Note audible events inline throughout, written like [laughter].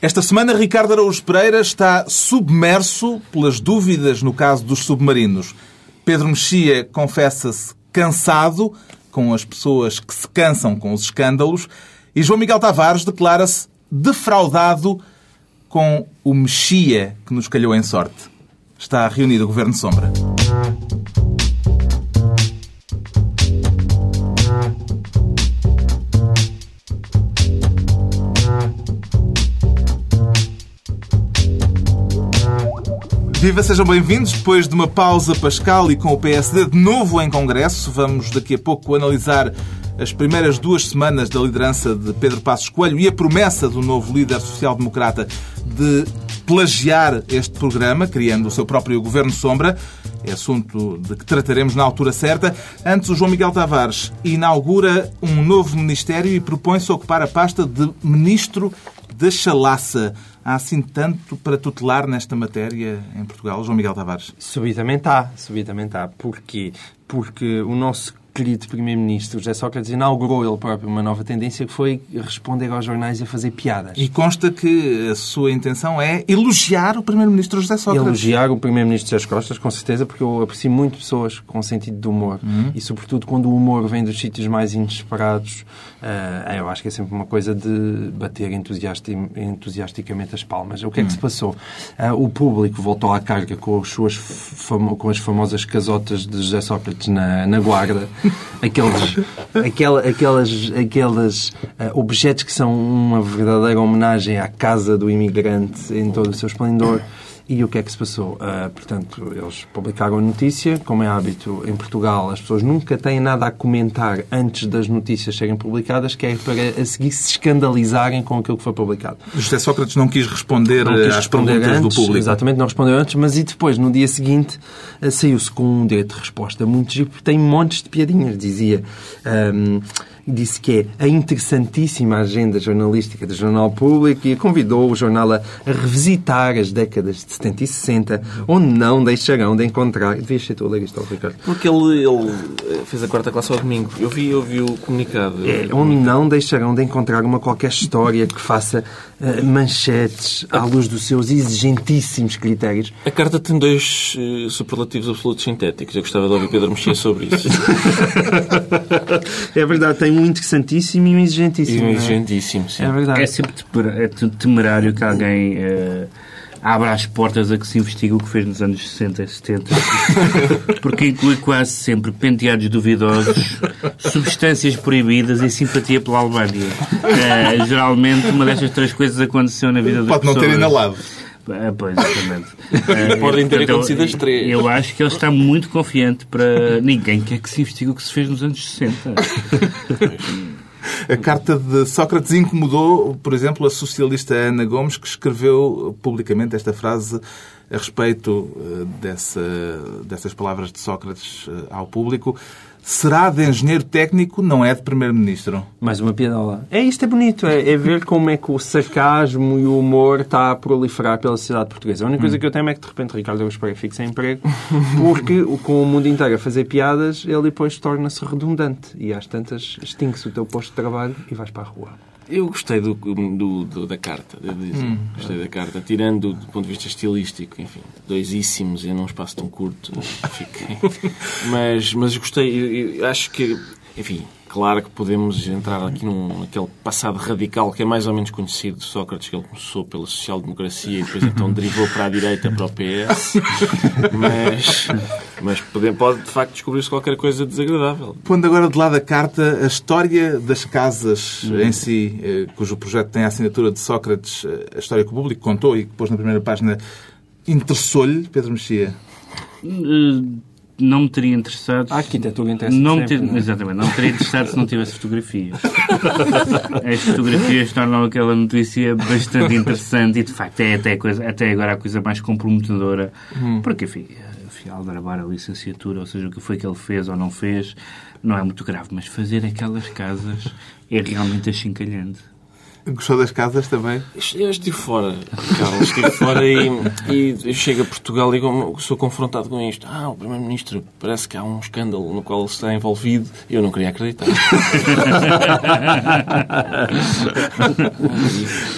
Esta semana, Ricardo Araújo Pereira está submerso pelas dúvidas no caso dos submarinos. Pedro Mexia confessa-se cansado com as pessoas que se cansam com os escândalos e João Miguel Tavares declara-se defraudado com o Mexia que nos calhou em sorte. Está reunido o Governo Sombra. Viva, sejam bem-vindos. Depois de uma pausa pascal e com o PSD de novo em Congresso, vamos daqui a pouco analisar as primeiras duas semanas da liderança de Pedro Passos Coelho e a promessa do novo líder social-democrata de plagiar este programa, criando o seu próprio governo sombra. É assunto de que trataremos na altura certa. Antes, o João Miguel Tavares inaugura um novo ministério e propõe-se ocupar a pasta de Ministro da Chalaça. Há assim tanto para tutelar nesta matéria em Portugal, João Miguel Tavares? Subitamente há, subitamente há. Porquê? Porque o nosso querido Primeiro-Ministro José Sócrates inaugurou ele próprio uma nova tendência que foi responder aos jornais e fazer piadas. E consta que a sua intenção é elogiar o Primeiro-Ministro José Sócrates. Elogiar o Primeiro-Ministro José Costas, com certeza, porque eu aprecio muito pessoas com sentido de humor. Uhum. E, sobretudo, quando o humor vem dos sítios mais inesperados, uh, eu acho que é sempre uma coisa de bater entusiasti entusiasticamente as palmas. O que é que uhum. se passou? Uh, o público voltou à carga com, as suas com as famosas casotas de José Sócrates na, na guarda. [laughs] aqueles, aquela, aquelas, aquelas uh, objetos que são uma verdadeira homenagem à casa do imigrante em todo o seu esplendor. E o que é que se passou? Uh, portanto, eles publicaram a notícia. Como é hábito em Portugal, as pessoas nunca têm nada a comentar antes das notícias serem publicadas, que é para a seguir se escandalizarem com aquilo que foi publicado. José Sócrates não quis responder não quis às responder perguntas antes, do público. Exatamente, não respondeu antes, mas e depois, no dia seguinte, uh, saiu-se com um direito de resposta muito giro, porque tem montes de piadinhas. Dizia. Um, disse que é a interessantíssima agenda jornalística do Jornal Público e convidou o jornal a, revisitar as décadas de 70 e 60, onde não deixarão de encontrar. Devias ser tu a ler isto, Ricardo. Porque ele, ele fez a quarta classe ao domingo. Eu vi, eu vi o comunicado. É, onde não deixarão de encontrar uma qualquer história que faça uh, manchetes à luz dos seus exigentíssimos critérios. A carta tem dois uh, superlativos absolutos sintéticos. Eu gostava de ouvir Pedro mexer sobre isso. [laughs] é verdade, tem um interessantíssimo e um exigentíssimo. E um é? exigentíssimo, é? sim. É verdade. É sempre é temerário que alguém uh, abra as portas a que se investigue o que fez nos anos 60 e 70, [laughs] porque inclui quase sempre penteados duvidosos, substâncias proibidas e simpatia pela Albânia. Uh, geralmente, uma destas três coisas aconteceu na vida das Pode pessoas. Pode não ter inalado. Ah, pois, exatamente. [laughs] Podem ter acontecido as três. Eu acho que ele está muito confiante para. Ninguém quer que se investigue o que se fez nos anos 60. [laughs] A carta de Sócrates incomodou, por exemplo, a socialista Ana Gomes, que escreveu publicamente esta frase a respeito eh, dessa, dessas palavras de Sócrates eh, ao público será de engenheiro técnico, não é de primeiro-ministro. Mais uma piadola. É isto, é bonito. É, é, ver como é que o sarcasmo e o humor está a proliferar pela sociedade portuguesa. A única coisa hum. que eu temo é que, de repente, Ricardo Araújo Pereira fique sem emprego, porque com o mundo inteiro a fazer piadas, ele depois torna-se redundante. E às tantas, extingue-se o teu posto de trabalho e vais para a rua. Eu gostei do, do, do da carta, hum. gostei da carta, tirando do ponto de vista estilístico, enfim, doisíssimos e num espaço tão curto, fiquei. [laughs] mas, mas gostei, eu, eu acho que, enfim, Claro que podemos entrar aqui num, naquele passado radical que é mais ou menos conhecido de Sócrates, que ele começou pela social-democracia e depois então derivou para a direita, para o PS. [laughs] Mas, mas pode, pode de facto descobrir-se qualquer coisa desagradável. Pondo agora de lado a carta, a história das casas hum. em si, eh, cujo projeto tem a assinatura de Sócrates, eh, a história que o público contou e que pôs na primeira página, interessou-lhe, Pedro Mexia? Não me teria interessado. A arquitetura interessa não sempre, ter, não é? Exatamente, não me teria interessado se não tivesse fotografias. [laughs] As fotografias tornam aquela notícia bastante interessante e, de facto, é até, coisa, até agora a coisa mais comprometedora. Hum. Porque, enfim, afinal, gravar a licenciatura, ou seja, o que foi que ele fez ou não fez, não é muito grave, mas fazer aquelas casas é realmente achincalhante. Gostou das casas também? Eu estive fora, Carlos, estive fora e, e eu chego a Portugal e sou confrontado com isto. Ah, o Primeiro-Ministro, parece que há um escândalo no qual ele está envolvido. Eu não queria acreditar. [laughs]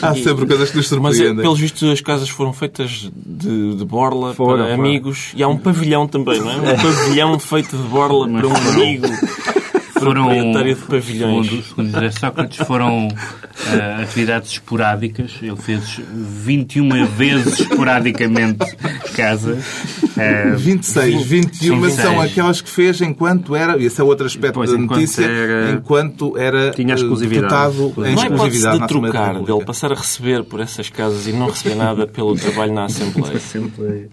há sempre coisas que nos Mas, surpreendem. pelos vistos, as casas foram feitas de, de borla Foram, para amigos. E há um pavilhão também, não é? Um pavilhão feito de borla para um amigo. [laughs] Foram, de pavilhões. Segundo, segundo José Sócrates, foram ah, atividades esporádicas. Ele fez 21 vezes esporadicamente casa. Ah, 26, 21 Sim, são 26. aquelas que fez enquanto era, e esse é outro aspecto Pois, da enquanto notícia, era- enquanto era Tinha eh, exclusividade. deputado em Não é exclusividade de trocar, República. dele passar a receber por essas casas e não receber nada pelo trabalho [laughs] na Assembleia.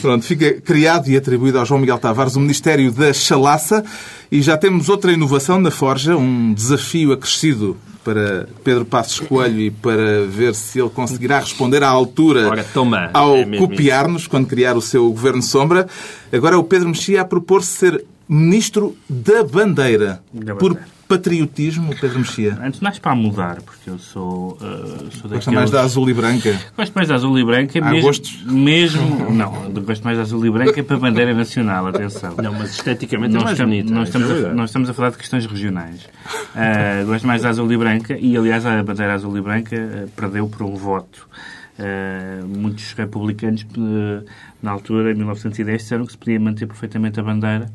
Pronto, fica criado e atribuído ao João Miguel Tavares o Ministério da Chalaça e já temos outra inovação na Forja, um desafio acrescido para Pedro Passos Coelho e para ver se ele conseguirá responder à altura Ora, toma. ao É copiar-nos quando criar o seu governo sombra. Agora é o Pedro Mexia a propor-se ser Ministro da Bandeira. Da Por Bandeira. Patriotismo, Pedro Mexia. Antes mais para mudar, porque eu sou, ah, sou. Gosta mais da azul e branca. Gosto mais da azul e branca, Há mesmo, gostos? mesmo... Não, gosto mais da azul e branca para a bandeira nacional, atenção. Não, mas esteticamente é Nós, mais estamos, bonita. nós, estamos isso é a, nós estamos a falar de questões regionais. Ah, gosto mais da azul e branca e, aliás, a bandeira azul e branca ah, perdeu por um voto. Ah, muitos republicanos, ah, na altura, em 1910, disseram que se podia manter perfeitamente a bandeira,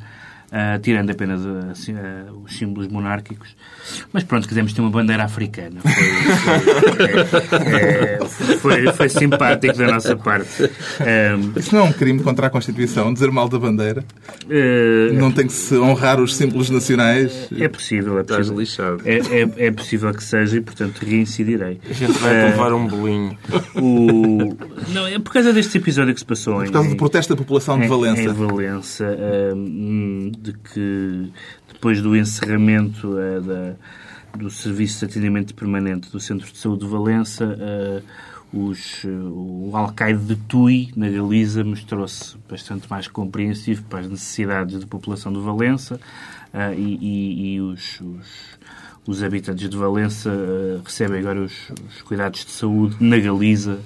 ah, tirando apenas ah, os símbolos monárquicos. Mas pronto, quisemos ter uma bandeira africana. Foi, foi, é, foi- foi simpático da nossa parte. Ah, Isso não é um crime contra a Constituição, dizer mal da bandeira? ah, Não tem que se honrar os símbolos nacionais? é possível, é Estás possível. lixado. É, é, é possível que seja e, portanto, reincidirei. A gente vai levar um bolinho. O... Não, é por causa deste episódio que se passou em, Por causa do protesto da população de em- Valença. em Valença, hum, de que depois do encerramento eh, da, do Serviço de Atendimento Permanente do Centro de Saúde de Valença, eh, os, eh, o alcaide de Tui, na Galiza, mostrou-se bastante mais compreensivo para as necessidades da população de Valença e, e- e os, os- os habitantes de Valença recebem agora os, os cuidados de saúde na Galiza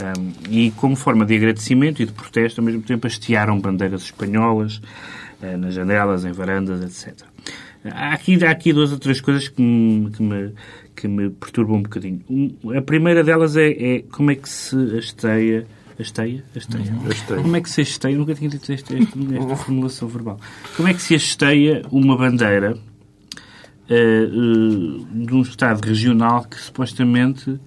um, e como forma de agradecimento e de protesto, ao mesmo tempo hastearam bandeiras espanholas nas janelas, em varandas, etc. Há aqui, há aqui duas ou três coisas que me, que me, que me perturbam um bocadinho. A primeira delas é, é como é que se hasteia Hasteia? Hasteia. Hasteia. Como é que se hasteia? Nunca tinha dito esta, esta, esta [laughs] formulação verbal. Como é que se hasteia uma bandeira eh, eh, de um Estado regional que supostamente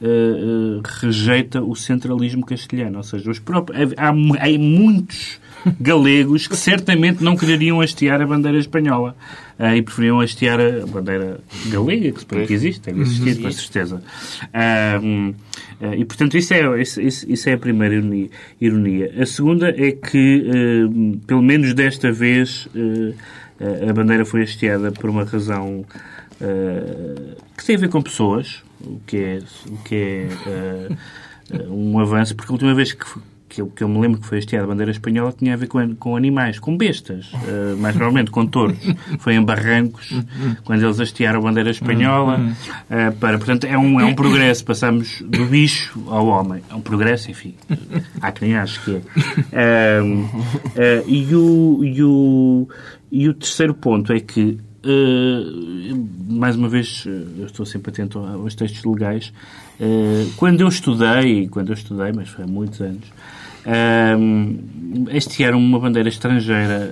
eh, eh, rejeita o centralismo castelhano. Ou seja, os próprios, há, há muitos galegos que certamente não quereriam hastear a bandeira espanhola eh, e preferiam hastear a bandeira galega, que suponho que existe, deve existir, com certeza. Hum, eh, e, portanto, isso é, isso, isso- é a primeira ironia, ironia. A segunda é que, pelo menos desta vez, eh, a bandeira foi hasteada por uma razão que tem a ver com pessoas, o que é, o que é um avanço, porque a última vez que, que, eu, que eu me lembro que foi hasteada a bandeira espanhola tinha a ver com, com animais, com bestas, eh, mais provavelmente com touros. [laughs] Foi em Barrancos, quando eles hastearam a bandeira espanhola, eh, para, portanto, é um, é um progresso. Passamos do bicho ao homem. É um progresso, enfim. Há quem ache que é. Eh, e, o, e, o, e o terceiro ponto é que, eh, mais uma vez, eu estou sempre atento aos textos legais. eh, quando eu estudei, quando eu estudei, mas foi há muitos anos, hastearam uma bandeira estrangeira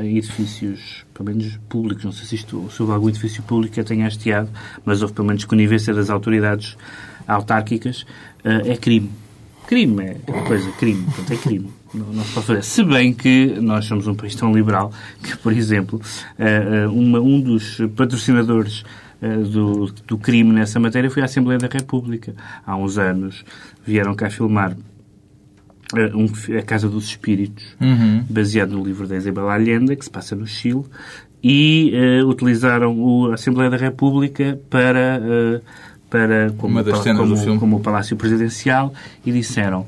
em, edifícios, pelo menos públicos. Não sei se, isto, se houve algum edifício público que a tenha hasteado, mas houve pelo menos conivência das autoridades autárquicas. eh, é crime. Crime é coisa, crime, portanto é crime. Não, não se pode fazer. Se bem que nós somos um país tão liberal que, por exemplo, eh, uma- um dos patrocinadores do, do crime nessa matéria foi a Assembleia da República. Há uns anos vieram cá filmar um fi- A Casa dos Espíritos, baseado no livro da Isabel Allende, que se passa no Chile, e eh, utilizaram o- a Assembleia da República para, eh, para como, Uma das pala- cenas do como, filme. como o Palácio Presidencial e disseram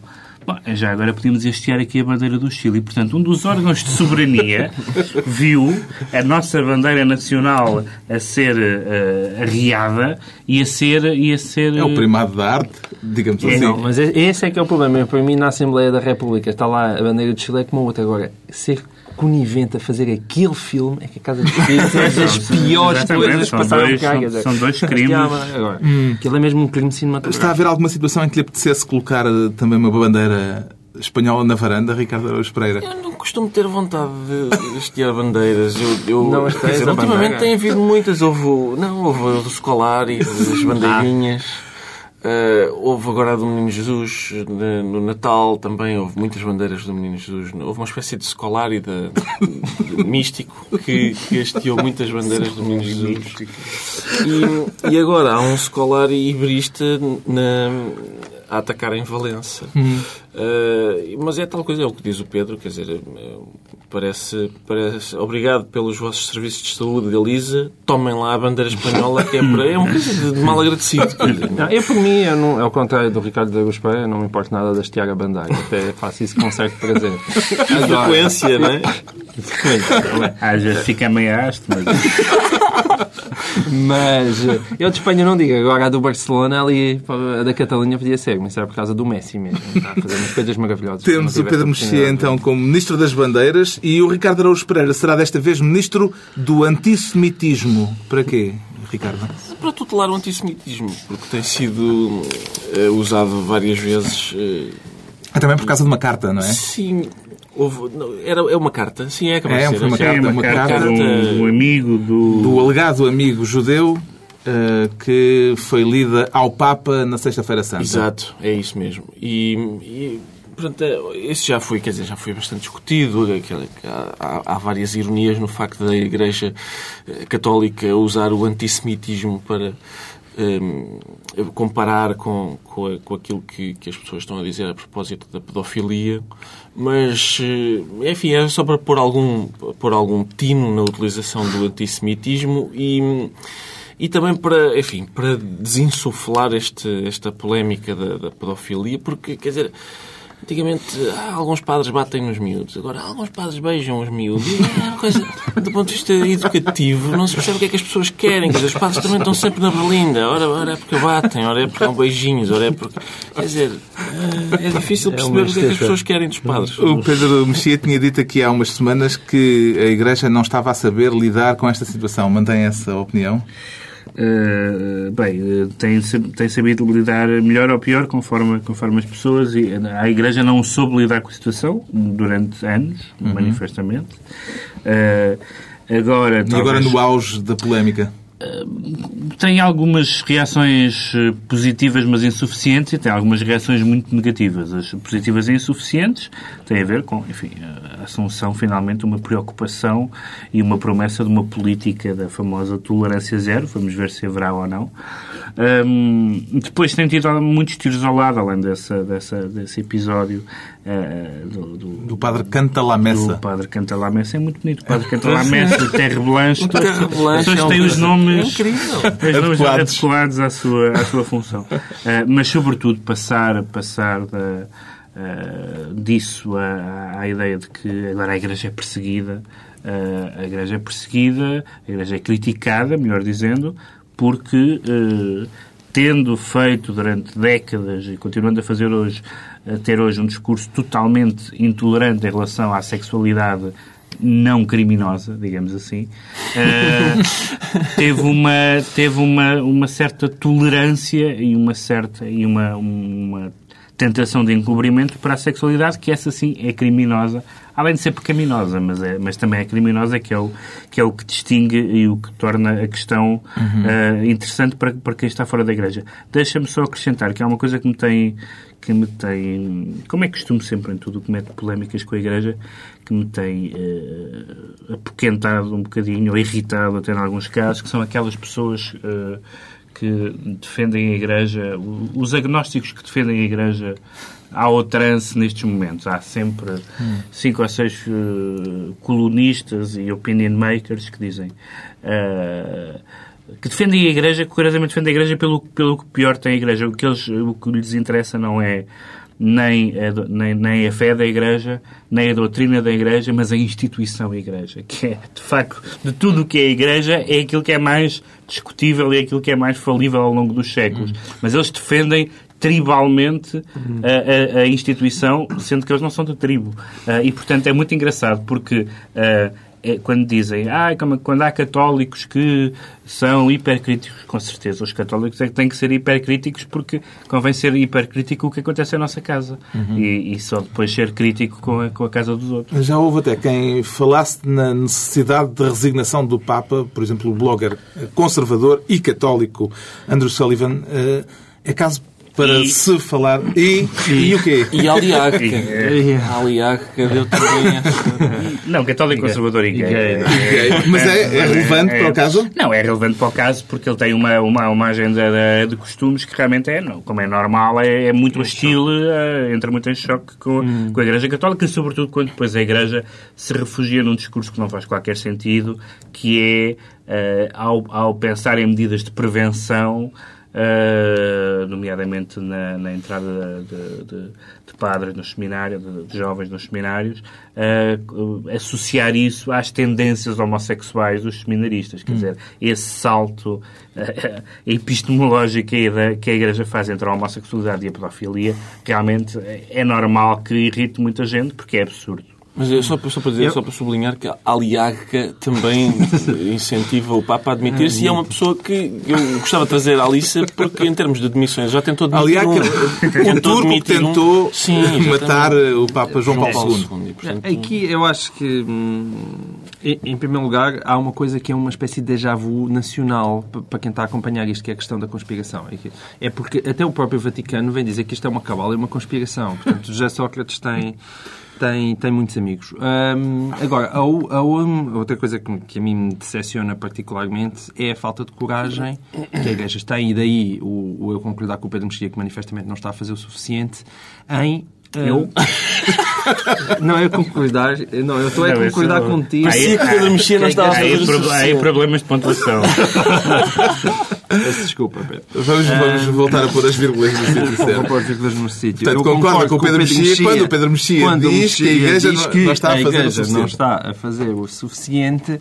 Bom, já agora podemos hastear aqui a bandeira do Chile. Portanto, um dos órgãos de soberania [laughs] viu a nossa bandeira nacional a ser uh, arriada e a ser... E a ser É o primado da arte, digamos É, assim. Não, mas esse é que é o problema. Para mim, na Assembleia da República está lá a bandeira de Chile é como a outra. Agora, ser conivente a fazer aquele filme é que a Casa de Justiça é [laughs] das piores coisas que são passaram dois- cá. são- dois crimes. Agora, aquilo é mesmo um crime cinematográfico. Está a haver alguma situação em que lhe apetecesse colocar eh, também uma bandeira espanhola na varanda, Ricardo Araújo Pereira? Eu não costumo ter vontade de hastear bandeiras. Eu, eu, Não dizer, a ultimamente bandeira? tem havido muitas. Houve, o- não, houve o do Scolari, [laughs] as bandeirinhas. Eh, houve agora a do Menino Jesus eh, no Natal também. Houve muitas bandeiras do Menino Jesus. Houve uma espécie de Scolari de, de místico que, que hasteou muitas bandeiras do Menino Jesus. E, e agora há um Scolari iberista na, a atacar em Valença. Uh, mas é tal coisa, é o que diz o Pedro, quer dizer, eh, parece, parece obrigado pelos vossos serviços de saúde, Galiza, tomem lá a bandeira espanhola, que é, para, é uma [laughs] coisa de, mal agradecido. quer dizer, Não, eu, por mim, eu não, ao contrário do Ricardo de Araújo Pereira, não me importa nada de hastear a bandeira. Até faço isso com certo prazer. [laughs] Agora, frequência, não é? Às vezes fica meio haste, mas... Mas eh, eu de Espanha não digo. Agora a do Barcelona ali, a da Catalunha podia ser, mas era por causa do Messi mesmo. Está a fazer umas coisas maravilhosas. Temos o Pedro Mexia, então, como Ministro das Bandeiras e o Ricardo Araújo Pereira será desta vez Ministro do Antissemitismo. Para quê, Ricardo? Para tutelar o antissemitismo, porque tem sido eh, usado várias vezes. É também por causa de uma carta, não é? sim, houve, não, era, é uma carta, sim, é É, foi uma Sim, carta, É uma uma carta carta um, um amigo do... Do alegado amigo judeu eh, que foi lida ao Papa na Sexta-feira Santa. Exato, é isso mesmo. E, e portanto, é, esse já foi, quer dizer, já foi bastante discutido. há- há várias ironias no facto da Igreja eh, Católica usar o antissemitismo para eh, comparar com, com, com aquilo que, que as pessoas estão a dizer a propósito da pedofilia. Mas, eh, enfim, é só para pôr algum, pôr algum tino na utilização do antissemitismo e. E também para, enfim, para desinsuflar este, esta polémica da, da pedofilia, porque, quer dizer, antigamente ah, alguns padres batem nos miúdos, agora alguns padres beijam os miúdos. E é uma coisa, do ponto de vista educativo, não se percebe o que é que as pessoas querem. Quer dizer, os padres também estão sempre na berlinda. Ora, ora é porque batem, ora é porque dão beijinhos, ora é porque. Quer dizer, ah, é difícil perceber o que é que as pessoas querem dos padres. O Pedro Mexia tinha dito aqui há umas semanas que a Igreja não estava a saber lidar com esta situação. Mantém essa opinião? Uh, bem, uh, tem, tem sabido lidar melhor ou pior conforme, conforme as pessoas e a Igreja não soube lidar com a situação durante anos, manifestamente. Uh, agora, E agora talvez- no auge da polémica. Tem algumas reações eh, positivas, mas insuficientes, e tem algumas reações muito negativas. As positivas e insuficientes têm a ver com, enfim, a assunção, finalmente, de uma preocupação e uma promessa de uma política da famosa tolerância zero. Vamos ver se haverá ou não. Hum, depois tem tido muitos tiros ao lado, além dessa, dessa, desse episódio do, do, Do padre Canta La do. Padre Canta La Messa. É muito bonito. O Padre Canta La Messa, [laughs] o Terre Blanche. Terre Blanche é um- têm os nomes é Adequados. adequados à sua, à sua função. [laughs] Eh, mas, sobretudo, passar, passar da, eh, disso à, ideia de que agora a Igreja é perseguida. Eh, a Igreja é perseguida, a Igreja é criticada, melhor dizendo, porque eh, tendo feito durante décadas e continuando a fazer hoje, a ter hoje um discurso totalmente intolerante em relação à sexualidade não criminosa, digamos assim, eh, [laughs] teve uma teve uma uma certa tolerância e uma certa e uma uma tentação de encobrimento para a sexualidade que essa sim é criminosa. Além de ser pecaminosa mas é mas também é criminosa que é o que é o que distingue e o que torna a questão eh, interessante para para quem está fora da igreja. Deixa-me só acrescentar que há uma coisa que me tem que me tem, como é costume sempre em tudo que mete polémicas com a Igreja, que me tem eh, apoquentado um bocadinho, ou irritado até em alguns casos, que são aquelas pessoas eh, que defendem a Igreja, o- os agnósticos que defendem a Igreja ao trance nestes momentos. Há sempre cinco ou seis eh, colunistas e opinion makers que dizem eh, que defendem a Igreja, que curiosamente defendem a Igreja pelo, pelo que pior tem a Igreja. O que, eles, o que lhes interessa não é nem a, nem, nem a fé da Igreja, nem a doutrina da Igreja, mas a instituição Igreja, que é, de facto, de tudo o que é a Igreja, é aquilo que é mais discutível e é aquilo que é mais falível ao longo dos séculos. Mas eles defendem tribalmente a, a, a, instituição, sendo que eles não são de tribo. Uh, e, portanto, é muito engraçado, porque uh, quando dizem, ah, quando há católicos que são hipercríticos, com certeza, os católicos é que têm que ser hipercríticos porque convém ser hipercrítico o que acontece em nossa casa uhum. e, e, só depois ser crítico com a, com a casa dos outros. Já houve até quem falasse na necessidade de resignação do Papa, por exemplo, o blogger conservador e católico Andrew Sullivan. Eh, é caso para e... se falar. E, e, o quê? E Aliaga. Aliaga deu também essa. [laughs] Não, católico conservador e gay. Mas é, é relevante é, para o caso? Não, é relevante para o caso porque ele tem uma, uma, uma agenda de, de costumes que realmente é, como é normal, é, é muito hostil, uh, entra muito em choque com, hum. com a Igreja Católica, sobretudo quando depois a Igreja se refugia num discurso que não faz qualquer sentido, que é, uh, ao, ao pensar em medidas de prevenção, uh, nomeadamente na, na entrada de, de, de, padres no seminário, de, de jovens nos seminários, uh, associar isso às tendências homossexuais dos seminaristas. Quer hum. dizer, esse salto uh, [laughs] epistemológico que a Igreja faz entre a homossexualidade e a pedofilia, realmente é normal que irrite muita gente, porque é absurdo. Mas é só, só para dizer, eu... só para sublinhar que a Aliaga também [laughs] incentiva o Papa a admitir-se e é uma pessoa que eu gostava de trazer à Alice porque em termos de demissões já tentou demitir Aliaga, um, [laughs] o turco tentou um... Sim, matar o Papa João Paulo II. É, aqui eu acho que, hum, em primeiro lugar, há uma coisa que é uma espécie de déjà vu nacional para quem está a acompanhar isto, que é a questão da conspiração. É, porque até o próprio Vaticano vem dizer que isto é uma cabala e uma conspiração. Portanto, [laughs] José Sócrates tem tem, tem muitos amigos. Um, agora, a, a, outra coisa que, que, a mim me decepciona particularmente é a falta de coragem que a Igreja tem, e daí o, o eu concordar com o Pedro Mexia, que manifestamente não está a fazer o suficiente, em [laughs] eu? não, eu concordar. Não, eu estou a concordar contigo. Parecia que Pedro Mexia não estava a fazer o Há problemas de pontuação. [laughs] Peço desculpa, Pedro. Vamos, vamos voltar a pôr as vírgulas no sítio certo. [laughs] Vou pôr as vírgulas no sítio. Portanto, concordo com o Pedro, Pedro Mexia, quando o Pedro Mexia quando diz que a Igreja diz que não está a fazer o suficiente. não está a fazer o suficiente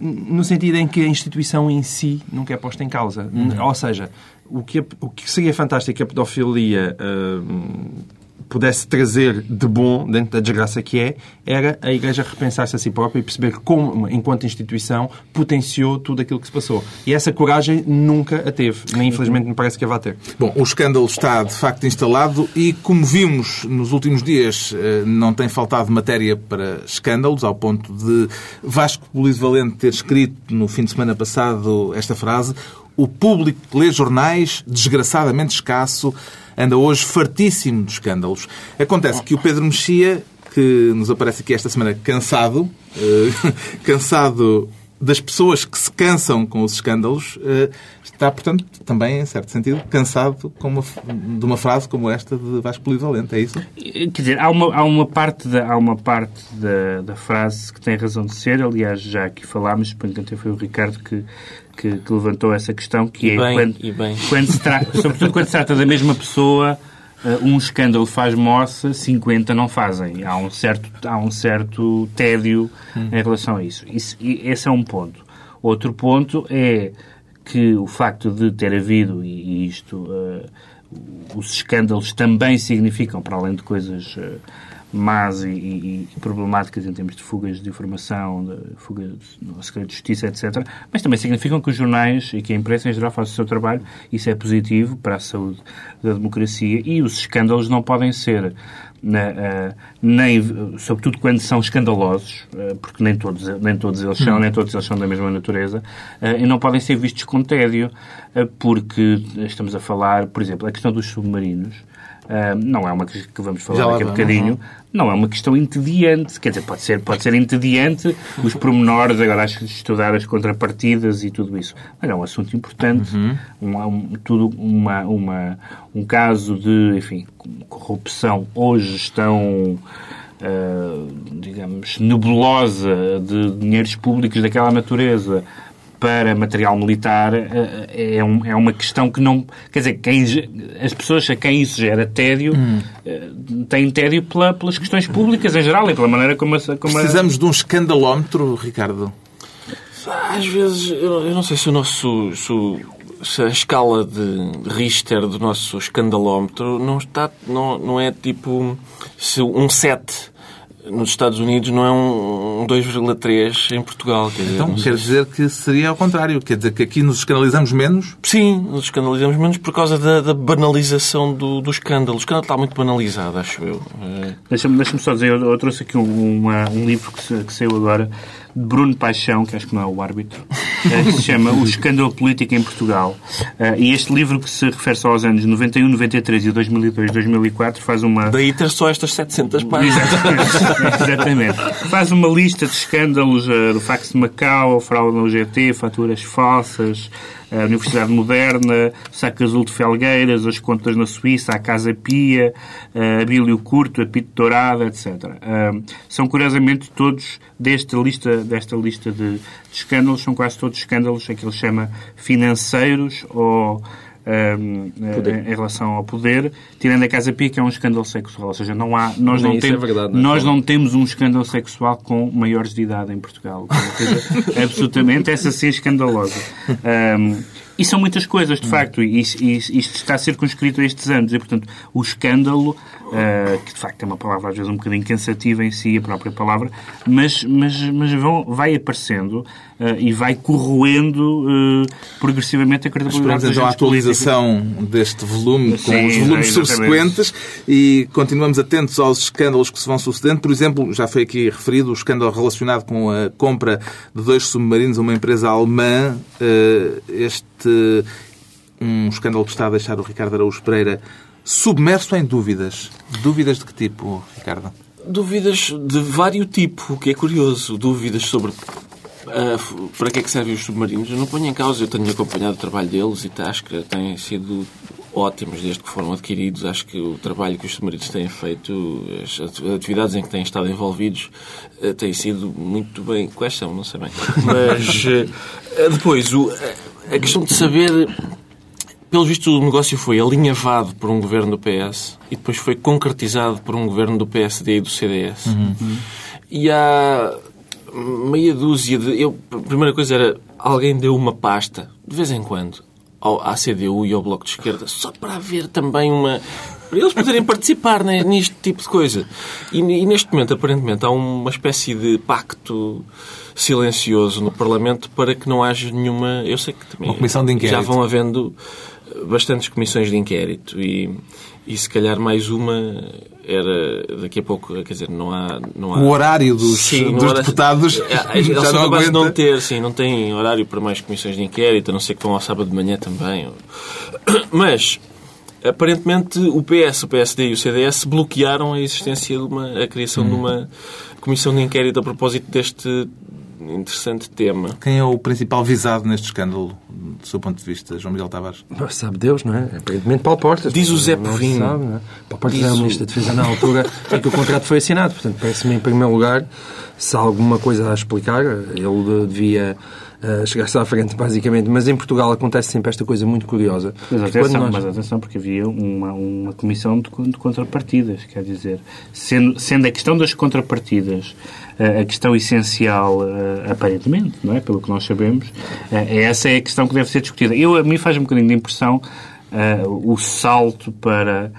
no sentido em que a instituição em si nunca é posta em causa. Uhum. Ou seja, o que, o que seria fantástico que a pedofilia pudesse trazer de bom, dentro da desgraça que é, era a Igreja repensar-se a si própria e perceber como, enquanto instituição, potenciou tudo aquilo que se passou. E essa coragem nunca a teve. Nem, infelizmente, me parece que a vai ter. Bom, o escândalo está, de facto, instalado e, como vimos nos últimos dias, eh, não tem faltado matéria para escândalos, ao ponto de Vasco Polivalente ter escrito no fim de semana passado esta frase o público que lê jornais, desgraçadamente escasso, anda hoje fartíssimo de escândalos. Acontece que o Pedro Mexia, que nos aparece aqui esta semana cansado, uh, [laughs] cansado das pessoas que se cansam com os escândalos, uh, está, portanto, também, em certo sentido, cansado uma, de uma frase como esta de Vasco Polivalente, é isso? Quer dizer, há uma, há uma parte, da, há uma parte da, da frase que tem razão de ser, aliás, já aqui falámos, portanto, foi o Ricardo que que, que levantou essa questão, que e é bem, quando, quando se trata, sobretudo quando se trata da mesma pessoa, uh, um escândalo faz moça, 50 não fazem. Há um certo, há um certo tédio hum. em relação a isso. isso. Esse é um ponto. Outro ponto é que o facto de ter havido, e isto, uh, os escândalos também significam, para além de coisas uh, más e, e, e, problemáticas em termos de fugas de informação, de fuga no segredo de justiça, etc. Mas também significam que os jornais e que a imprensa em geral fazem o seu trabalho. Isso é positivo para a saúde da democracia e os escândalos não podem ser uh, nem, sobretudo quando são escandalosos, uh, porque nem todos, nem todos eles são, hum. nem todos eles são da mesma natureza, uh, e não podem ser vistos com tédio, porque estamos a falar, por exemplo, a questão dos submarinos. Uh, não é uma que, que vamos falar daqui a bocadinho, não é uma questão entediante, quer dizer, pode ser, pode ser entediante os pormenores, agora acho que estudar as contrapartidas e tudo isso, mas é um assunto importante, uhum. um, um, tudo uma, uma, um caso de, enfim, corrupção ou gestão uh, digamos, nebulosa de dinheiros públicos daquela natureza para material militar é, um, é uma questão que não. Quer dizer, quem, as pessoas a quem isso gera tédio hum. têm tédio pela, pelas questões públicas em geral e pela maneira como. A, como Precisamos a... de um escandalómetro, Ricardo? Às vezes, eu, eu não sei se o nosso. Se, se a escala de Richter do nosso escandalómetro não está. Não, não é tipo. Se um 7 nos Estados Unidos não é um, 2,3 em Portugal. Quer dizer, então, quer dizer que seria ao contrário. Quer dizer que aqui nos escandalizamos menos? Sim, nos escandalizamos menos por causa da, da banalização do, do escândalo. O escândalo está muito banalizado, acho eu. É... Deixa-me deixa só dizer, eu, eu trouxe aqui um, uma, um livro que, que saiu agora de Bruno Paixão, que acho que não é o árbitro, eh, que se chama O Escândalo Político em Portugal. Eh, e este livro, que se refere só aos anos 91, 93 e 2002, 2004, faz uma... Daí ter só estas 700 páginas. Exatamente. Faz uma lista de escândalos eh, do fax de Macau, fraude no GT, faturas falsas, a Universidade Moderna, Saco Azul de Felgueiras, as contas na Suíça, a Casa Pia, a Bílio Curto, a Pito Dourada, etc. São, curiosamente, todos desta lista, desta lista de, de escândalos, são quase todos escândalos, aquilo que ele chama financeiros ou um, em relação ao poder, tirando a Casa Pia, que é um escândalo sexual. Ou seja, não há, nós, não, temos, é verdade, não é? nós não temos um escândalo sexual com maiores de idade em Portugal. É [laughs] absolutamente essa sim escandalosa. Um, e são muitas coisas, de facto, e, e, isto está circunscrito a estes anos. E, portanto, o escândalo, uh, que de facto é uma palavra às vezes um bocadinho cansativa em si, a própria palavra, mas, mas, mas vão, vai aparecendo uh, e vai corroendo uh, progressivamente a credibilidade Esperamos então a atualização políticos. deste volume, com Sim, os volumes é, subsequentes, e continuamos atentos aos escândalos que se vão sucedendo. Por exemplo, já foi aqui referido o escândalo relacionado com a compra de dois submarinos a uma empresa alemã. Este um escândalo que está a deixar o Ricardo Araújo Pereira submerso em dúvidas. Dúvidas de que tipo, Ricardo? Dúvidas de vários tipo, o que é curioso. Dúvidas sobre uh, para que é que servem os submarinos. Eu não ponho em causa, eu tenho acompanhado o trabalho deles e acho que têm sido ótimos desde que foram adquiridos. Acho que o trabalho que os submarinos têm feito, as atividades em que têm estado envolvidos, uh, têm sido muito bem. Quais são? Não sei bem. [laughs] Mas uh, depois, o, a questão de saber. Pelo visto, o negócio foi alinhavado por um governo do PS e depois foi concretizado por um governo do PSD e do CDS. Uhum. E há meia dúzia de. Eu, a primeira coisa era alguém deu uma pasta, de vez em quando, ao, à CDU e ao Bloco de Esquerda, só para haver também uma. para eles poderem participar né, neste tipo de coisa. E, e neste momento, aparentemente, há uma espécie de pacto silencioso no Parlamento para que não haja nenhuma. Eu sei que também Uma comissão de inquérito. já vão havendo bastantes comissões de inquérito e, e se calhar mais uma era daqui a pouco, quer dizer, não há. Não há... O horário dos, sim, dos horário, deputados é, é, [laughs] já não aguenta. não ter, sim, não tem horário para mais comissões de inquérito, a não ser que vão ao sábado de manhã também. [coughs] Mas aparentemente o PS, o PSD e o CDS bloquearam a existência de uma a criação hum. de uma comissão de inquérito a propósito deste interessante tema. Quem é o principal visado neste escândalo, do seu ponto de vista, João Miguel Tavares? Sabe Deus, não é? Aparentemente Paulo Portas. Diz o Zé Povinho. Sabe, não é? Paulo Portas Diz era o Ministro da Defesa na altura em que o contrato foi assinado. Portanto, parece-me, em primeiro lugar, se há alguma coisa a explicar, ele devia uh, chegar-se à frente, basicamente. Mas em Portugal acontece sempre esta coisa muito curiosa. Mas atenção, nós... mas atenção porque havia uma, uma comissão de, de contrapartidas, quer dizer, sendo, sendo a questão das contrapartidas uh, a questão essencial, uh, aparentemente, não é? Pelo que nós sabemos, essa é a questão que deve ser discutida. Eu, a mim faz um bocadinho de impressão o salto para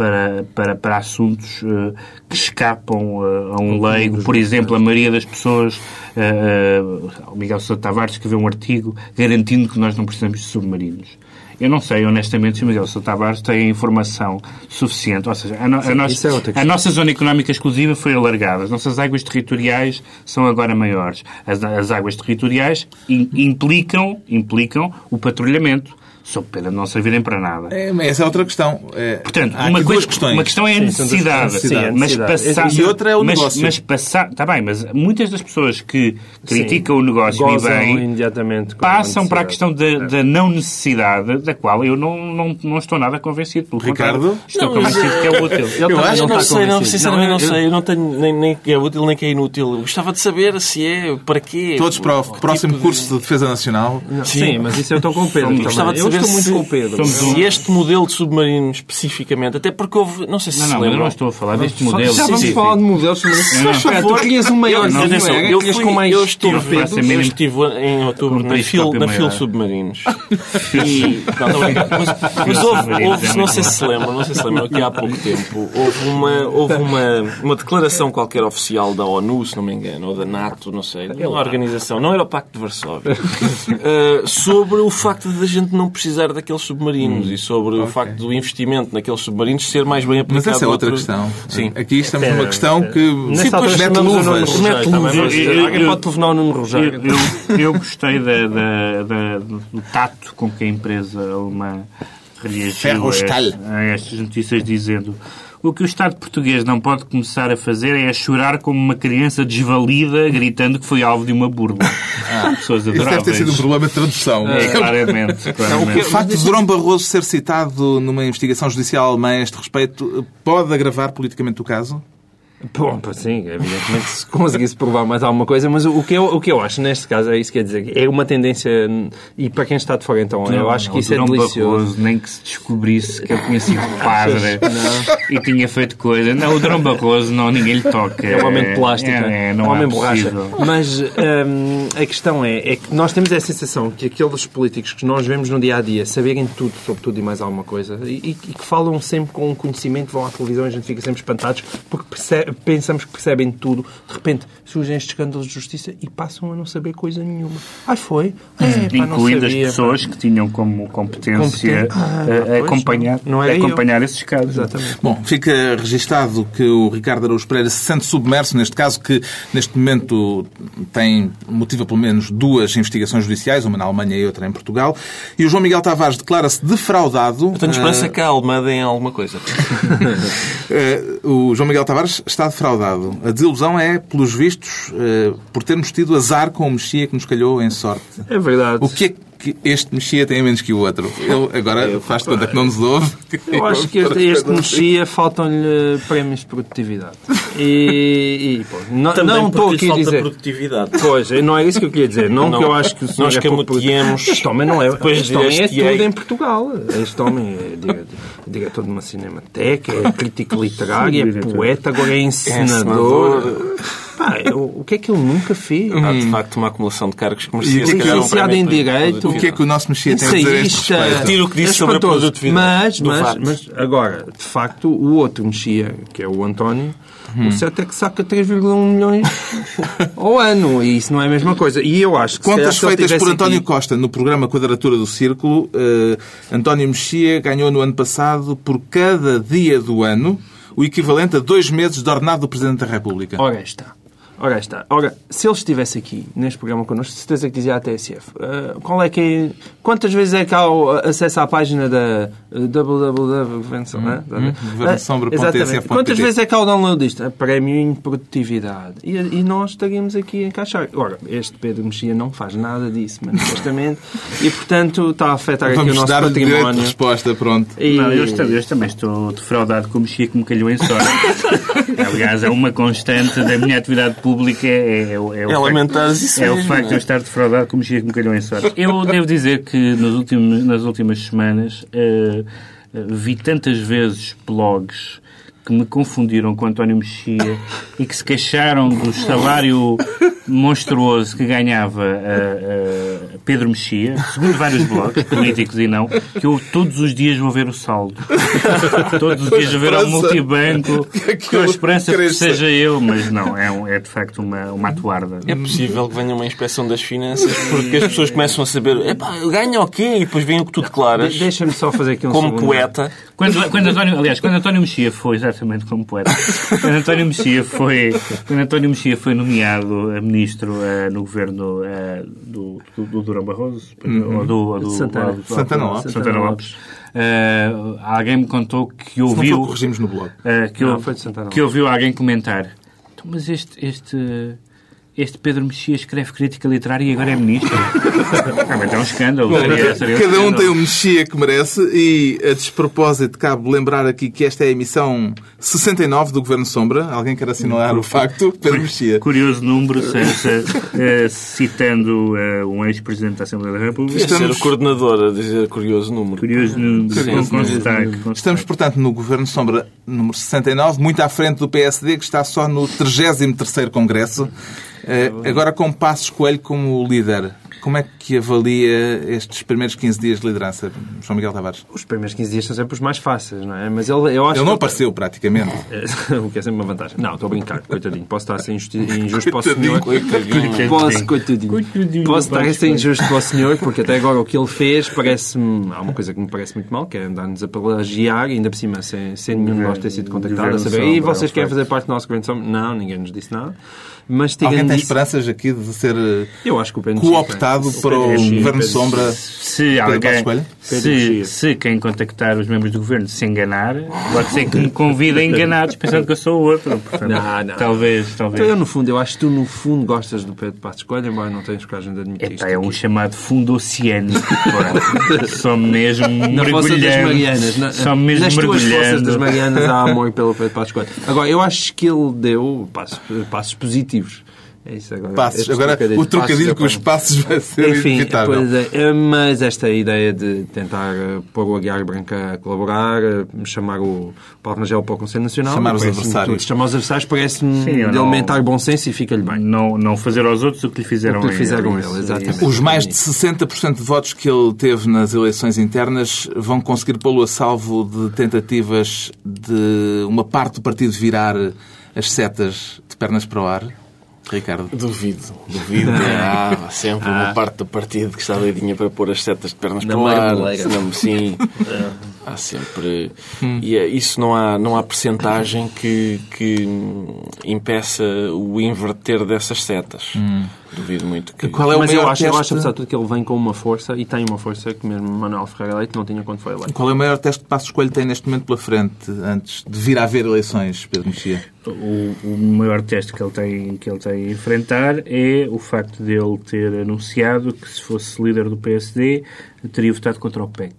para, para, para assuntos uh, que escapam uh, a um leigo. Por exemplo, a maioria das pessoas, uh, o Miguel Sousa Tavares escreveu um artigo garantindo que nós não precisamos de submarinos. Eu não sei, honestamente, se o Miguel Sousa Tavares tem informação suficiente. Ou seja, a, no, Sim, a, nossa, é a nossa zona económica exclusiva foi alargada. As nossas águas territoriais são agora maiores. As, as águas territoriais in, implicam, implicam o patrulhamento sob pena de não servirem para nada. É, mas essa é outra questão. É, Portanto, há uma, aqui coisa, duas questões. uma questão é a Sim, necessidade. Sim, a mas necessidade. passar, E outra é o mas, negócio. Mas passar, está bem, mas muitas das pessoas que criticam o negócio e bem passam para a questão da, da não necessidade, da qual eu não, não, não estou nada convencido. Pelo Ricardo? contrário, Estou Não, convencido mas, que é útil. Eu também acho, não não, está sei, não, sinceramente não, eu- sei. Eu não tenho nem, nem que é útil nem que é inútil. Eu gostava de saber se é, para quê. Todos para o Que próximo tipo curso de Defesa Nacional. Sim, mas isso eu estou com. Gostava de eu saber estou muito se, com o Pedro. se este modelo de submarino especificamente, até porque houve, não sei se Não, se não, eu lembram. não estou a falar deste Só- modelo. Já vamos falar de modelos. Não, espera, tu querias um maior, Eu- não, atenção, eu, fui, com mais eu estive, eu estive em outubro na, fil, na. Fil Submarinos. [laughs] e, não, não, mas, houve, Submarinos houve, é não sei se se lembram, não sei se se lembram que há pouco tempo houve uma, houve uma, uma declaração qualquer oficial da ONU, se não me engano, ou da NATO, não sei, uma organização, não era o Pacto de Varsóvia, [laughs] eh, sobre o facto de a gente não precisar daqueles submarinos e sobre o facto do investimento naqueles submarinos ser mais bem aplicado. Mas essa é outra noutro- questão. Sim. Aqui estamos numa questão que Nesta altura mete luvas. Mete luvas. Alguém pode telefonar o Nuno Rogério. Eu, eu, eu gostei da, da- da- do tato com que a empresa alemã reagiu a, a estas notícias dizendo o que o Estado português não pode começar a fazer é a chorar como uma criança desvalida gritando que foi alvo de uma burla. Pessoas Isso deve ter adoráveis. sido um problema de tradução. É, claramente. O claramente. facto de Durão Barroso ser citado numa investigação judicial alemã a este respeito pode agravar politicamente o caso? Bom, sim, evidentemente se conseguisse provar mais alguma coisa, mas o que, eu, o que eu acho neste caso é isso que quer dizer, é uma tendência, e para quem está de fora então, eu acho que o isso é delicioso. Barroso, nem que se descobrisse que ele tinha sido [laughs] padre e tinha feito coisa. Não, o Durão Barroso, não, ninguém lhe toca. É um homem de plástico, é, é, um não homem é borracha. Mas hum, a questão é, é que nós temos a sensação que aqueles políticos que nós vemos no dia a dia saberem tudo sobre tudo e mais alguma coisa e, e que falam sempre com um conhecimento, vão à televisão e a gente fica sempre espantados porque perce- pensamos que percebem tudo. De repente surgem estes escândalos de justiça e passam a não saber coisa nenhuma. Ai, foi? É, pá, as pá. pessoas que tinham como competência Competente. Ah, a, acompanhar, não era eu. acompanhar esses casos. Exatamente. Bom, fica registado que o Ricardo Araújo Pereira se sente submerso, neste caso, que neste momento tem, motiva pelo menos duas investigações judiciais, uma na Alemanha e outra em Portugal, e o João Miguel Tavares declara-se defraudado. Eu tenho esperança que a Alma deem alguma coisa. [laughs] Eh, o João Miguel Tavares está defraudado. A desilusão é, pelos vistos, eh, por termos tido azar com o Mexia que nos calhou em sorte. É verdade. O que é que este Mexia tem menos que o outro? Ele agora faz de conta que não nos ouve. Eu [laughs] acho que este, este mexia faltam-lhe prémios de produtividade. E, e, pô, não, Também não estou aqui a falta dizer. produtividade. Pois, não é isso que eu queria dizer. Não, Não. que eu acho que o senhor Nós é produtivo. Este homem não é. [laughs] Depois este homem é tudo em Portugal. Este homem é dire- diretor de uma cinemateca, é crítico literário, é poeta, agora é encenador. Pá, eu- o que é que ele nunca fez? Há, de facto, uma acumulação de cargos E o é um licenciado em Direito? O que é que o nosso Mexia tem a dizer a este respeito? O que disse É sobre a produtividade Mas, do mas, mas, agora, de facto, o outro mexia, que é o António, o certo é que saca 3,1 milhões [laughs] ao ano. E isso não é a mesma coisa. E eu acho que Contas feitas por António aqui- Costa no programa Quadratura do Círculo, eh, António Mexia ganhou no ano passado, por cada dia do ano, o equivalente a dois meses de ordenado do Presidente da República. Ora está. Ora está. Ora, se ele estivesse aqui neste programa connosco, de certeza que dizia à TSF. eh, qual é que é, quantas vezes é que há o acesso à página da uh, né? governasombra.tsf.pt. Exatamente. Quantas vezes é que há o download disto? A prémio em produtividade. E, e nós estaríamos aqui a encaixar. Ora, este Pedro Mexia não faz nada disso, manifestamente. e, portanto, está a afetar aqui o Vamos nosso dar de património. resposta, pronto. E- Não, eu, estou- eu também estou defraudado com o Mexia que me calhou em sorte. [laughs] Aliás, é uma constante da minha atividade pública. É, é, o- é o É facto- lamentares isso É o facto de é? eu estar defraudado com o Mexia que me calhou em sorte. [laughs] Eu devo dizer que nos últimos, nas últimas semanas eh, vi tantas vezes blogs que me confundiram com António Mexia e que se queixaram do salário monstruoso que ganhava eh, Pedro Mexia, segundo vários blogs, políticos e não, que eu todos os dias vou ver o saldo. [laughs] Todos os dias vou ver ao multibanco, que com a esperança que seja eu, mas não, é, um- é de facto uma, uma atuarda. É possível que venha uma inspeção das finanças porque as pessoas começam a saber ganha o quê? E depois vem o que tu declaras De- Deixa-me só fazer aqui um como segundo. poeta. Quando, quando António, aliás, quando António Mexia foi, exatamente como poeta, quando António Mexia foi, quando António Mexia foi nomeado a ministro eh, no governo eh, do, do, do Durão Barroso, ou do, ou do Santana. ou do- Santana Lopes. Santana Lopes. Eh, alguém me contou que Se não ouviu, corrigimos no blog. eh, que, Não, ou- foi de Santana que ouviu alguém comentar "Então, mas este, este, este Pedro Mexia escreve crítica literária e agora é ministro. [laughs] Realmente é um escândalo. Seria- seria Cada um escândalo. tem o mexia que merece e, a despropósito, cabe lembrar aqui que esta é a emissão 69 do Governo Sombra. Alguém quer assinalar o facto? Pedro Mexia. Curioso número, se- eh, citando eh, um ex-presidente da Assembleia da República. Devia ser Estamos- o coordenador a dizer curioso número. Curioso número, Sim, com, sim, com sim. destaque, com Estamos, portanto, no Governo Sombra número 69, muito à frente do PSD, que está só no 33º Congresso. Eh, agora com Passos Coelho como líder. Como é que avalia estes primeiros 15 dias de liderança, João Miguel Tavares? Os primeiros 15 dias são sempre os mais fáceis, não é? Mas ele, eu acho Ele não que- apareceu, praticamente. [laughs] o que é sempre uma vantagem. Não, estou a brincar, coitadinho. Posso estar a ser injusti- injusto para o senhor. coitadinho. Posso, coitadinho. Coitadinho, Posso estar a ser injusto para o senhor, porque até agora o que ele fez parece-me. Há uma coisa que me parece muito mal, que é andar-nos a plagiar, ainda por cima, sem, sem nenhum de nós ter sido contactado, a saber. E vocês é querem fazer parte do nosso governo Sombra? Não, ninguém nos disse nada. Mas Alguém tem isso, esperanças aqui de ser eh, eu acho que o Pedro cooptado para o Pedro Mexia- Governo Pedro- Sombra? Se alguém, se, se quem contactar os membros do governo se enganar, pode ser que me convidem enganados pensando que eu sou o outro. Portanto, Não, não. Talvez, Então, talvez. eu, no fundo, eu acho que tu, no fundo, gostas do Pedro Passos Coelho, embora não tenhas coragem de admitir isto. Epá, é um aqui. chamado fundo oceânico. Só [laughs] mesmo Na Fossa das mergulhando. Marianas. Na, Só mesmo nas tuas Fossas das mergulhando. Marianas há amor pelo Pedro Passos Coelho. Agora, eu acho que ele deu passos, passos positivos. É isso agora. Passos. Agora, o trocadilho Passos, com os passos vai ser Enfim, inevitável. é, eh, mas esta ideia de tentar eh, pôr o Aguiar Branca a colaborar, eh, chamar o Paulo Rangel para o Conselho Nacional, Chamar os adversários. tudo. Chamar os adversários parece-me de não- elementar bom senso e fica-lhe bem. Não, não fazer aos outros o que lhe fizeram O que lhe a fizeram ele, exatamente. Os mais de 60% de votos que ele teve nas eleições internas vão conseguir pô-lo a salvo de tentativas de uma parte do partido virar as setas de pernas para o ar? Ricardo. Duvido, duvido. [laughs] Há sempre uma parte do partido que está doidinha para pôr as setas de pernas Na para o ar. sim, há sempre. E é, isso não há, não há percentagem que, que impeça o inverter dessas setas. Duvido muito que. Qual é o Mas eu maior acho, eu teste- acho, apesar de tudo, que ele vem com uma força e tem uma força que mesmo Manuel Ferreira Leite não tinha quando foi eleito. Qual é o maior teste que Passos Coelho tem neste momento pela frente, antes de vir a haver eleições, Pedro Mexia? O, o maior teste que ele, tem, que ele tem a enfrentar é o facto de ele ter anunciado que se fosse líder do PSD teria votado contra o PEC.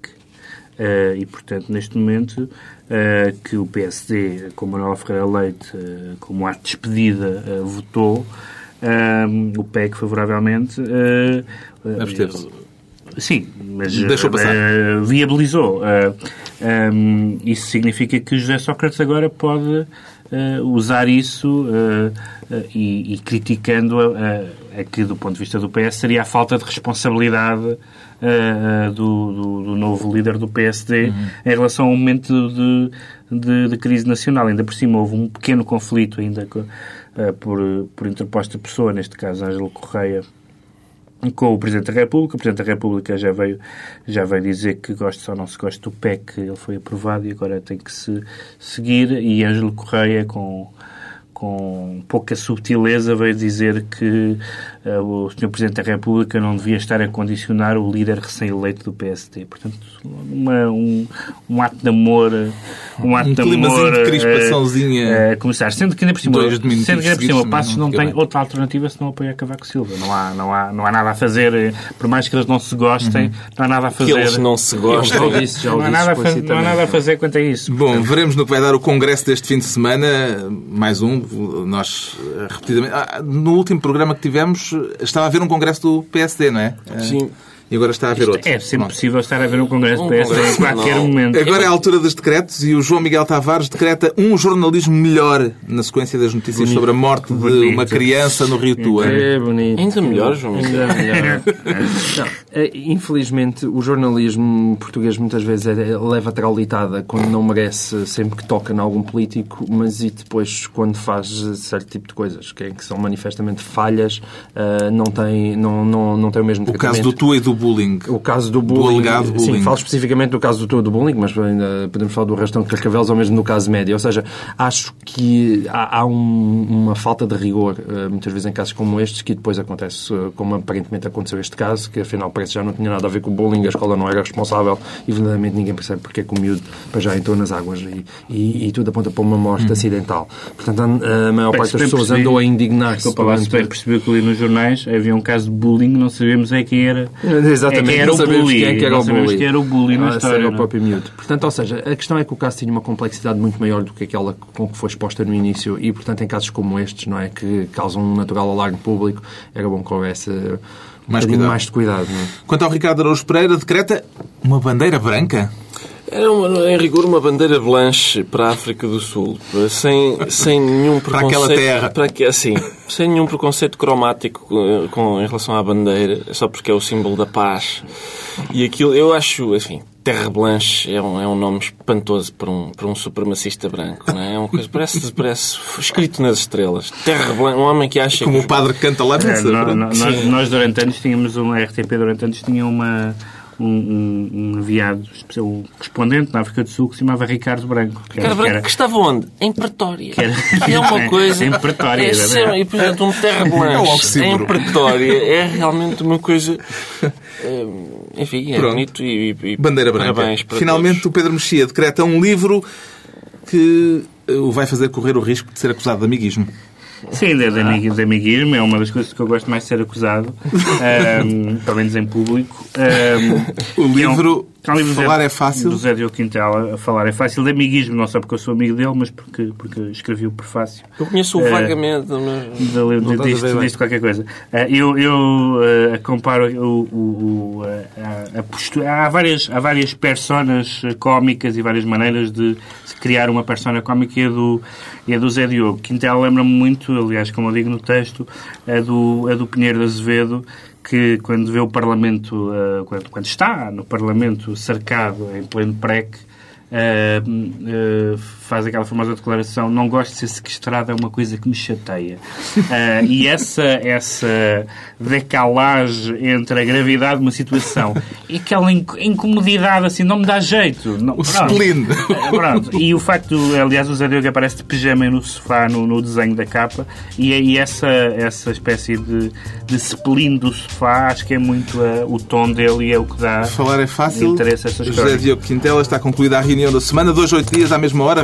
Eh, e, portanto, neste momento, eh, que o PSD, com Manuel Ferreira Leite, eh, como ato de despedida, votou eh, o PEC favoravelmente. Absteve-se. Sim, mas Deixou passar. viabilizou. Eh, ehm, isso significa que José Sócrates agora pode eh, usar isso eh, e, e criticando a que, do ponto de vista do PS, seria a falta de responsabilidade do, do- do novo líder do PSD Uhum. em relação ao momento de, de- de crise nacional. Ainda por cima houve um pequeno conflito ainda co- eh, por, por interposta pessoa, neste caso Ângelo Correia, com o Presidente da República. O Presidente da República já veio, já veio dizer que gosta ou não se gosta do PEC, ele foi aprovado e agora tem que se seguir. E Ângelo Correia, com, com pouca subtileza, veio dizer que eh, o Sr. Presidente da República não devia estar a condicionar o líder recém-eleito do PSD. Portanto, uma- um, um ato de amor, um ato Um de climazinho amor de eh, crispaçãozinha. eh, a começar. Sendo que ainda por cima, sendo que ainda por cima, Passos não não tem bem. outra alternativa senão apoiar Cavaco Silva. Não há, não, há, não há nada a fazer, por mais que eles não se gostem, Uhum. não há nada a que fazer. eles não se Já gostam. o disse, já não, há nada a não há nada a fazer quanto a isso. Bom, veremos no que vai dar o congresso deste fim de semana. Mais um. Nós, eh, repetidamente. Ah, no último programa que tivemos, estava a haver um congresso do PSD, não é? Sim. E agora está a haver outro. É sempre possível estar a ver um congresso Um PSD em qualquer não. momento. Agora é a altura dos decretos e o João Miguel Tavares decreta um jornalismo melhor na sequência das notícias sobre a morte de Bonito. uma criança no Rio Tua. É bonito. Ainda melhor, João. Ainda melhor. Não, é, infelizmente, o jornalismo português muitas vezes é- leva traulitada quando não merece, sempre que toca em algum político, mas e depois quando faz certo tipo de coisas, que, é- que são manifestamente falhas, ah, não, tem, não, não, não tem o mesmo O caso do Tua e do bullying. O caso do Do bullying. alegado bullying. Sim, falo especificamente do caso do, do bullying, mas ainda podemos falar do restante de Carcavelos ou mesmo no caso médio. Ou seja, acho que há, há um- uma falta de rigor, eh, muitas vezes em casos como estes, que depois acontece, eh, como aparentemente aconteceu este caso, que afinal parece que já não tinha nada a ver com o bullying, a escola não era responsável e verdadeiramente ninguém percebe porque é que o miúdo para já entrou nas águas e, e, e tudo aponta para uma morte acidental. Portanto, a, maior parte das pessoas percebi- andou a indignar-se. Desculpa lá, se bem durante- percebeu que ali nos jornais havia um caso de bullying, não sabemos é quem era, Exatamente, é quem era não o sabemos bully. quem é que era não o sabemos bully. quem era o bully na Ah, história. era o não é? próprio miúdo. Portanto, ou seja, a questão é que o caso tinha uma complexidade muito maior do que aquela com que foi exposta no início e, portanto, em casos como estes, não é, que causam um natural alarme público, era bom que houvesse um Mais cuidado. mais de cuidado. Não é? Quanto ao Ricardo Araújo Pereira, decreta uma bandeira branca. Era, uma, em rigor, uma bandeira blanche para a África do Sul, sem, sem nenhum [laughs] Para preconceito. aquela terra. Para que, assim, sem nenhum preconceito cromático eh, com, em relação à bandeira, só porque é o símbolo da paz. E aquilo, eu acho, enfim, Terra Blanche é um, é um nome espantoso para um, para um supremacista branco, não é? É uma coisa, parece, parece escrito nas estrelas. Terra Blanche, um homem que acha Como que o padre canta lá É, nós, nós durante anos tínhamos um a RTP durante anos tinha uma um, um, um enviado um correspondente na África do Sul que se chamava Ricardo Branco que Cara branco que estava onde? Em Pretória. Que era- Que é uma [laughs] coisa. Em Pretória, É, ser- e, portanto, um terra É um blanche oxímoro. em Pretória é realmente uma coisa. eh, Enfim, é Pronto. bonito e, e Bandeira branca. Parabéns para Finalmente, todos. o Pedro Mexia decreta um livro que eh, o vai fazer correr o risco de ser acusado de amiguismo. Sim, de, de, amig- de amiguismo é uma das coisas que eu gosto mais de ser acusado, [laughs] ahm, pelo menos em público. O é um- livro Falar do- é Fácil. Do Zé Diogo Quintela, a falar é fácil. De amiguismo, não só porque eu sou amigo dele, mas porque, porque escrevi o prefácio. Eu conheço-o Eh, vagamente. mas- de, de, disto, disto qualquer coisa. Eh, eu eu eh, comparo o, o- o, a, a postura. Há várias, há várias personas cómicas e várias maneiras de se criar uma persona cómica e a do, e a do Zé Diogo. Quintela lembra-me muito, aliás, como eu digo no texto, a do, a do Pinheiro de Azevedo. Que quando vê o Parlamento, eh, quando, quando está no Parlamento cercado em pleno PREC, Uh, uh, faz aquela famosa declaração não gosto de ser sequestrado, é uma coisa que me chateia. Uh, [laughs] e essa, essa decalagem entre a gravidade de uma situação e aquela inc- incomodidade assim, não me dá jeito. Não, O spleen. Uh, pronto. E o facto, aliás, o Zé Diogo aparece de pijama no sofá no, no desenho da capa e, e essa, essa espécie de, de spleen do sofá acho que é muito uh, o tom dele e é o que dá Falar é fácil. interesse a essas José. Diogo Quintela está concluída a reunião da semana. Dois, oito dias, à mesma hora,